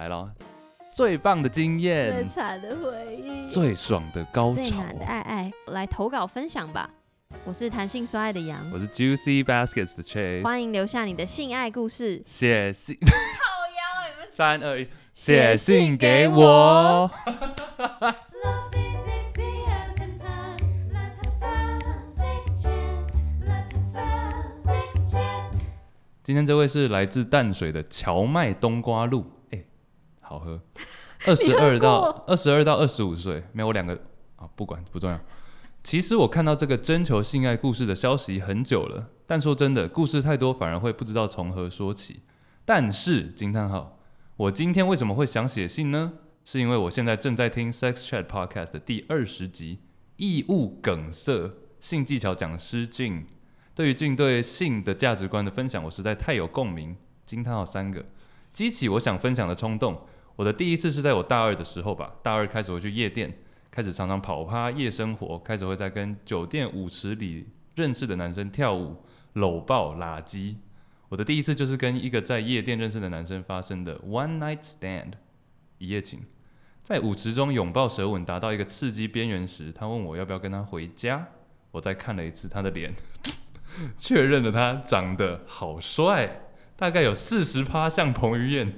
来了，最棒的经验，最惨的回忆，最爽的高潮，最爱爱，来投稿分享吧。我是谈性说爱的杨，我是 Juicy Baskets 的 Chase，欢迎留下你的性爱故事，写信，三二一，写信给我。今天这位是来自淡水的荞麦冬瓜露，好喝，二十二到二十二到二十五岁，没有我两个啊，不管不重要。其实我看到这个征求性爱故事的消息很久了，但说真的，故事太多，反而会不知道从何说起。但是惊叹号，我今天为什么会想写信呢？是因为我现在正在听 Sex Chat Podcast 的第二十集，异物梗塞性技巧讲师 Jing。对于静对性的价值观的分享，我实在太有共鸣。惊叹号三个，激起我想分享的冲动。我的第一次是在我大二的时候吧，大二开始会去夜店，开始常常跑趴夜生活，开始会在跟酒店舞池里认识的男生跳舞、搂抱、拉鸡。我的第一次就是跟一个在夜店认识的男生发生的 one night stand 一夜情，在舞池中拥抱舌吻达到一个刺激边缘时，他问我要不要跟他回家。我再看了一次他的脸。确认了他长得好帅，大概有四十趴像彭于晏，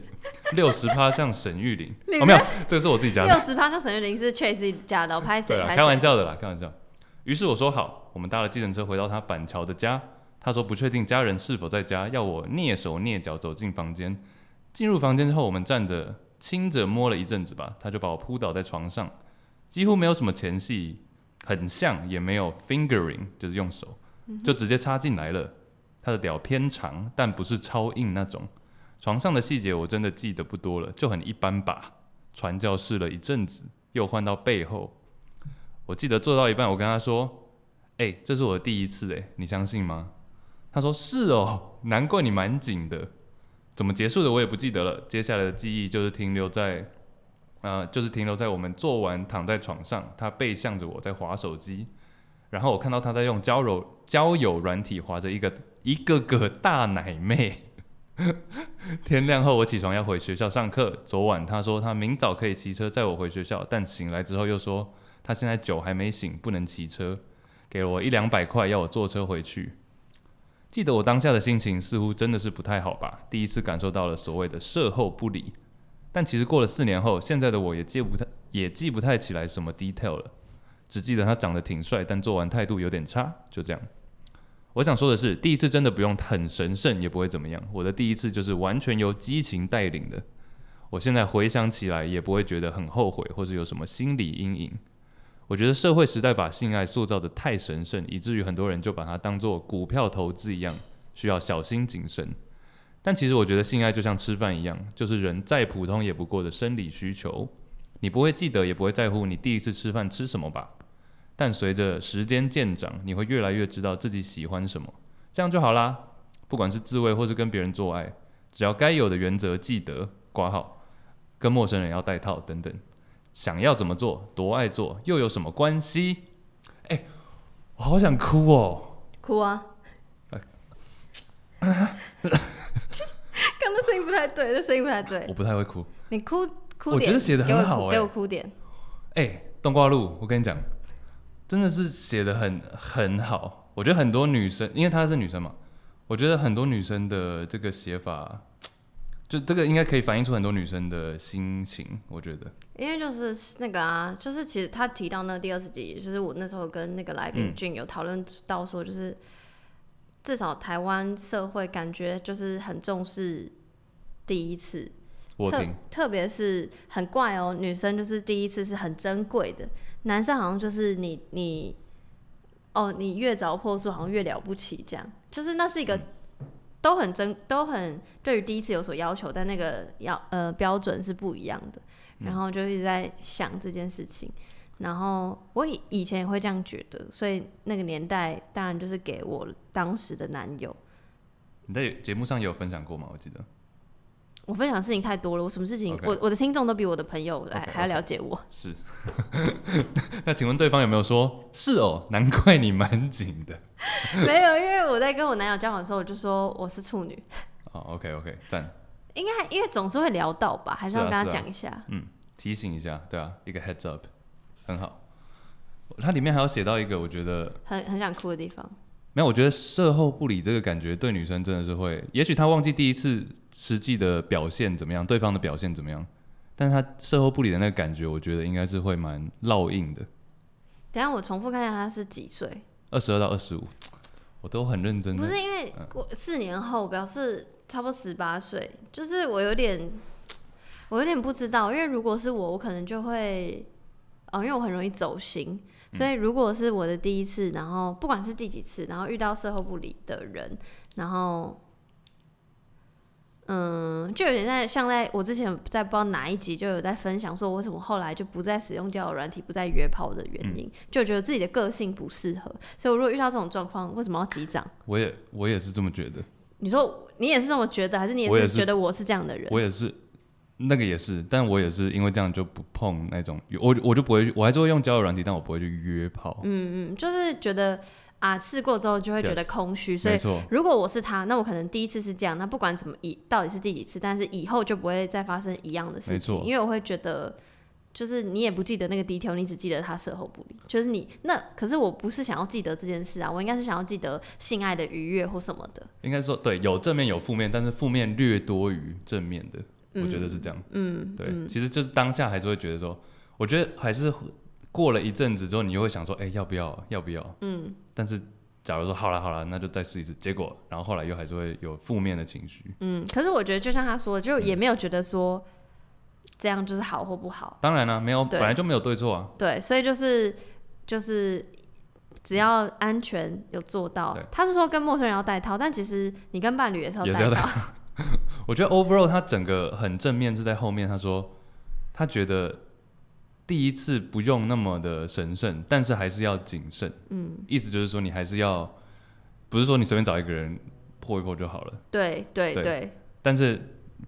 六十趴像沈玉琳。哦，没有，这个是我自己加的。六十趴像沈玉琳是 Chase 加的，拍谁？开玩笑的啦，开玩笑。于是我说好，我们搭了计程车回到他板桥的家。他说不确定家人是否在家，要我蹑手蹑脚走进房间。进入房间之后，我们站着亲着摸了一阵子吧，他就把我扑倒在床上，几乎没有什么前戏，很像也没有 fingering，就是用手。就直接插进来了，他的屌偏长，但不是超硬那种。床上的细节我真的记得不多了，就很一般吧。传教试了一阵子，又换到背后。我记得做到一半，我跟他说：“哎、这是我的第一次，哎，你相信吗？”他说：“是哦，难怪你蛮紧的。”怎么结束的我也不记得了。接下来的记忆就是停留在，呃，就是停留在我们做完躺在床上，他背向着我在滑手机。然后我看到他在用交友交友软体滑着一个一个个大奶妹。天亮后我起床要回学校上课。昨晚他说他明早可以骑车载我回学校，但醒来之后又说他现在酒还没醒，不能骑车，给了我一两百块要我坐车回去。记得我当下的心情似乎真的是不太好吧，第一次感受到了所谓的社后不理。但其实过了四年后，现在的我也记不太也记不太起来什么 detail 了。只记得他长得挺帅，但做完态度有点差，就这样。我想说的是，第一次真的不用很神圣，也不会怎么样。我的第一次就是完全由激情带领的。我现在回想起来，也不会觉得很后悔，或者有什么心理阴影。我觉得社会实在把性爱塑造得太神圣，以至于很多人就把它当做股票投资一样，需要小心谨慎。但其实我觉得性爱就像吃饭一样，就是人再普通也不过的生理需求。你不会记得，也不会在乎你第一次吃饭吃什么吧？但随着时间渐长，你会越来越知道自己喜欢什么，这样就好啦。不管是自慰或是跟别人做爱，只要该有的原则记得挂号，跟陌生人要戴套等等，想要怎么做，多爱做，又有什么关系？哎、欸，我好想哭哦！哭啊！刚刚声音不太对，这声音不太对。我不太会哭。你哭哭点，我觉得写的很好、欸，给我哭点。哎、欸，冬瓜露，我跟你讲。真的是写的很很好，我觉得很多女生，因为她是女生嘛，我觉得很多女生的这个写法，就这个应该可以反映出很多女生的心情，我觉得。因为就是那个啊，就是其实他提到那第二十集，就是我那时候跟那个来宾俊有讨论到说，就是、嗯、至少台湾社会感觉就是很重视第一次，我听特别是很怪哦，女生就是第一次是很珍贵的。男生好像就是你你哦，你越早破处好像越了不起，这样就是那是一个都很真都很对于第一次有所要求，但那个要呃标准是不一样的，然后就一直在想这件事情，然后我以以前也会这样觉得，所以那个年代当然就是给我当时的男友。你在节目上也有分享过吗？我记得。我分享的事情太多了，我什么事情.我我的听众都比我的朋友来.还要了解我。是，那请问对方有没有说？是哦，难怪你蛮紧的。没有，因为我在跟我男友交往的时候，我就说我是处女。哦、oh,，OK OK，赞。应该因为总是会聊到吧，还是要跟他讲一下。嗯，提醒一下，对啊，一个 heads up，很好。它里面还有写到一个，我觉得很很想哭的地方。没有，我觉得事后不理这个感觉对女生真的是会，也许她忘记第一次实际的表现怎么样，对方的表现怎么样，但是她事后不理的那个感觉，我觉得应该是会蛮烙印的。等下我重复看一下，她是几岁？二十二到二十五，我都很认真。不是因为过四年后表示差不多十八岁，就是我有点，我有点不知道，因为如果是我，我可能就会，哦，因为我很容易走心。所以，如果是我的第一次，然后不管是第几次，然后遇到事后不理的人，然后，嗯，就有点在像在我之前在不知道哪一集就有在分享说，为什么后来就不再使用交友软体，不再约炮的原因，嗯、就觉得自己的个性不适合。所以，我如果遇到这种状况，为什么要击掌？我也我也是这么觉得。你说你也是这么觉得，还是你也是觉得我是这样的人？我也是。那个也是，但我也是因为这样就不碰那种，我我就不会，我还是会用交友软体，但我不会去约炮。嗯嗯，就是觉得啊，试过之后就会觉得空虚，yes, 所以如果我是他，那我可能第一次是这样，那不管怎么以到底是第几次，但是以后就不会再发生一样的事情，因为我会觉得，就是你也不记得那个 detail，你只记得他事后不理，就是你那可是我不是想要记得这件事啊，我应该是想要记得性爱的愉悦或什么的。应该说对，有正面有负面，但是负面略多于正面的。我觉得是这样，嗯，对，嗯、其实就是当下还是会觉得说，我觉得还是过了一阵子之后，你又会想说，哎、欸，要不要，要不要？嗯，但是假如说好了好了，那就再试一次，结果然后后来又还是会有负面的情绪。嗯，可是我觉得就像他说的，就也没有觉得说这样就是好或不好。当然了、啊，没有，本来就没有对错啊。对，所以就是就是只要安全有做到，他是说跟陌生人要戴套，但其实你跟伴侣也是要戴套。我觉得 overall 他整个很正面是在后面，他说他觉得第一次不用那么的神圣，但是还是要谨慎。嗯，意思就是说你还是要，不是说你随便找一个人破一破就好了。对对对，对。但是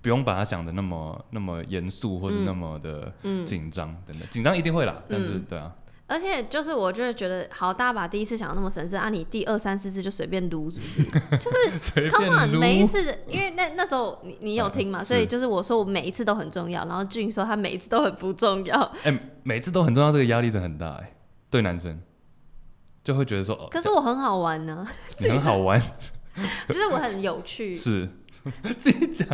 不用把他想的那么那么严肃或者那么的紧张等等，紧张一定会啦，但是对啊。而且就是，我就会觉得，好，大家把第一次想的那么神圣啊，你第二三四次就随便撸，是不是？就是，come on，每一次，因为那那时候你你有听嘛，所以就是我说我每一次都很重要，然后俊说他每一次都很不重要。哎、欸，每次都很重要，这个压力真的很大哎，对男生。就会觉得说，哦，可是我很好玩呢、啊，你很好玩，就是我很有趣，是。自己讲，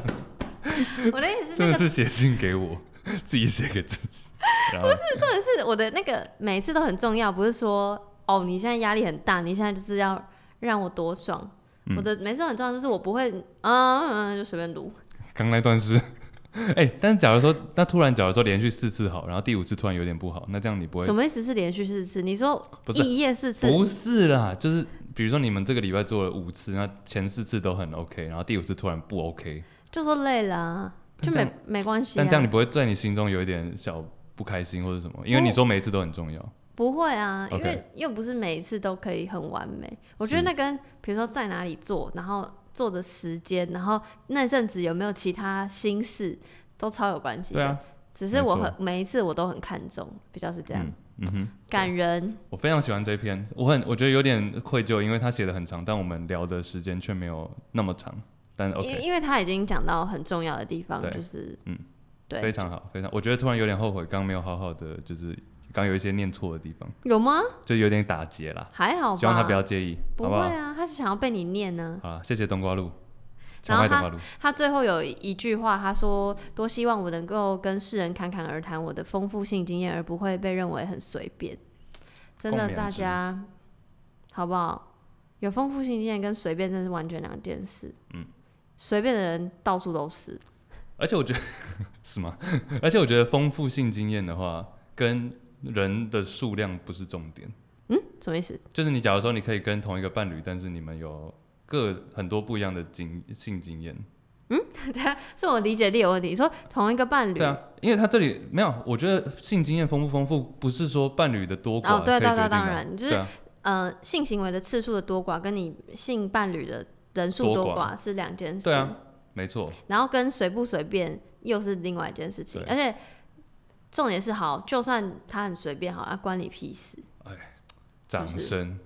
我的意思是、那个，真的是写信给我，自己写给自己。不是，重点是我的那个每次都很重要，不是说哦，你现在压力很大，你现在就是要让我多爽。嗯、我的每次都很重要，就是我不会嗯嗯就随便读。刚那段是，哎、欸，但是假如说那突然假如说连续四次好，然后第五次突然有点不好，那这样你不会？什么意思是连续四次？你说一夜四次？不是啦，就是比如说你们这个礼拜做了五次，那前四次都很 OK，然后第五次突然不 OK，就说累了、啊，就没没关系、啊。但这样你不会在你心中有一点小？不开心或者什么，因为你说每一次都很重要。不会啊，因为又不是每一次都可以很完美。我觉得那跟比如说在哪里做，然后做的时间，然后那阵子有没有其他心事，都超有关系的。对啊，只是我很每一次我都很看重，比较是这样。嗯，嗯哼，感人。我非常喜欢这一篇，我很我觉得有点愧疚，因为他写的很长，但我们聊的时间却没有那么长。但 OK，因因为他已经讲到很重要的地方，就是嗯。对非常好，非常，我觉得突然有点后悔，刚没有好好的，就是刚有一些念错的地方。有吗？就有点打结啦。还好吧。希望他不要介意，不会啊，好好他是想要被你念呢。好，谢谢冬瓜露。然后他他最后有一句话，他说：“多希望我能够跟世人侃侃而谈我的丰富性经验，而不会被认为很随便。”真的，大家好不好？有丰富性经验跟随便真是完全两件事。嗯，随便的人到处都是。而且我觉得 是吗？而且我觉得丰富性经验的话，跟人的数量不是重点。嗯，什么意思？就是你假如说你可以跟同一个伴侣，但是你们有各很多不一样的经性经验。嗯，对啊，是我理解力有问题。你说同一个伴侣，对啊，因为他这里没有，我觉得性经验丰不丰富，不是说伴侣的多寡。哦，对对对，当然就是、啊、呃，性行为的次数的多寡，跟你性伴侣的人数多寡是两件事。对啊。没错，然后跟随不随便又是另外一件事情，而且重点是好，就算他很随便好，好、啊、关你屁事。哎，掌声。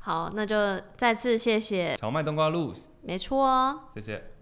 好，那就再次谢谢荞麦冬瓜露，没错哦，谢谢。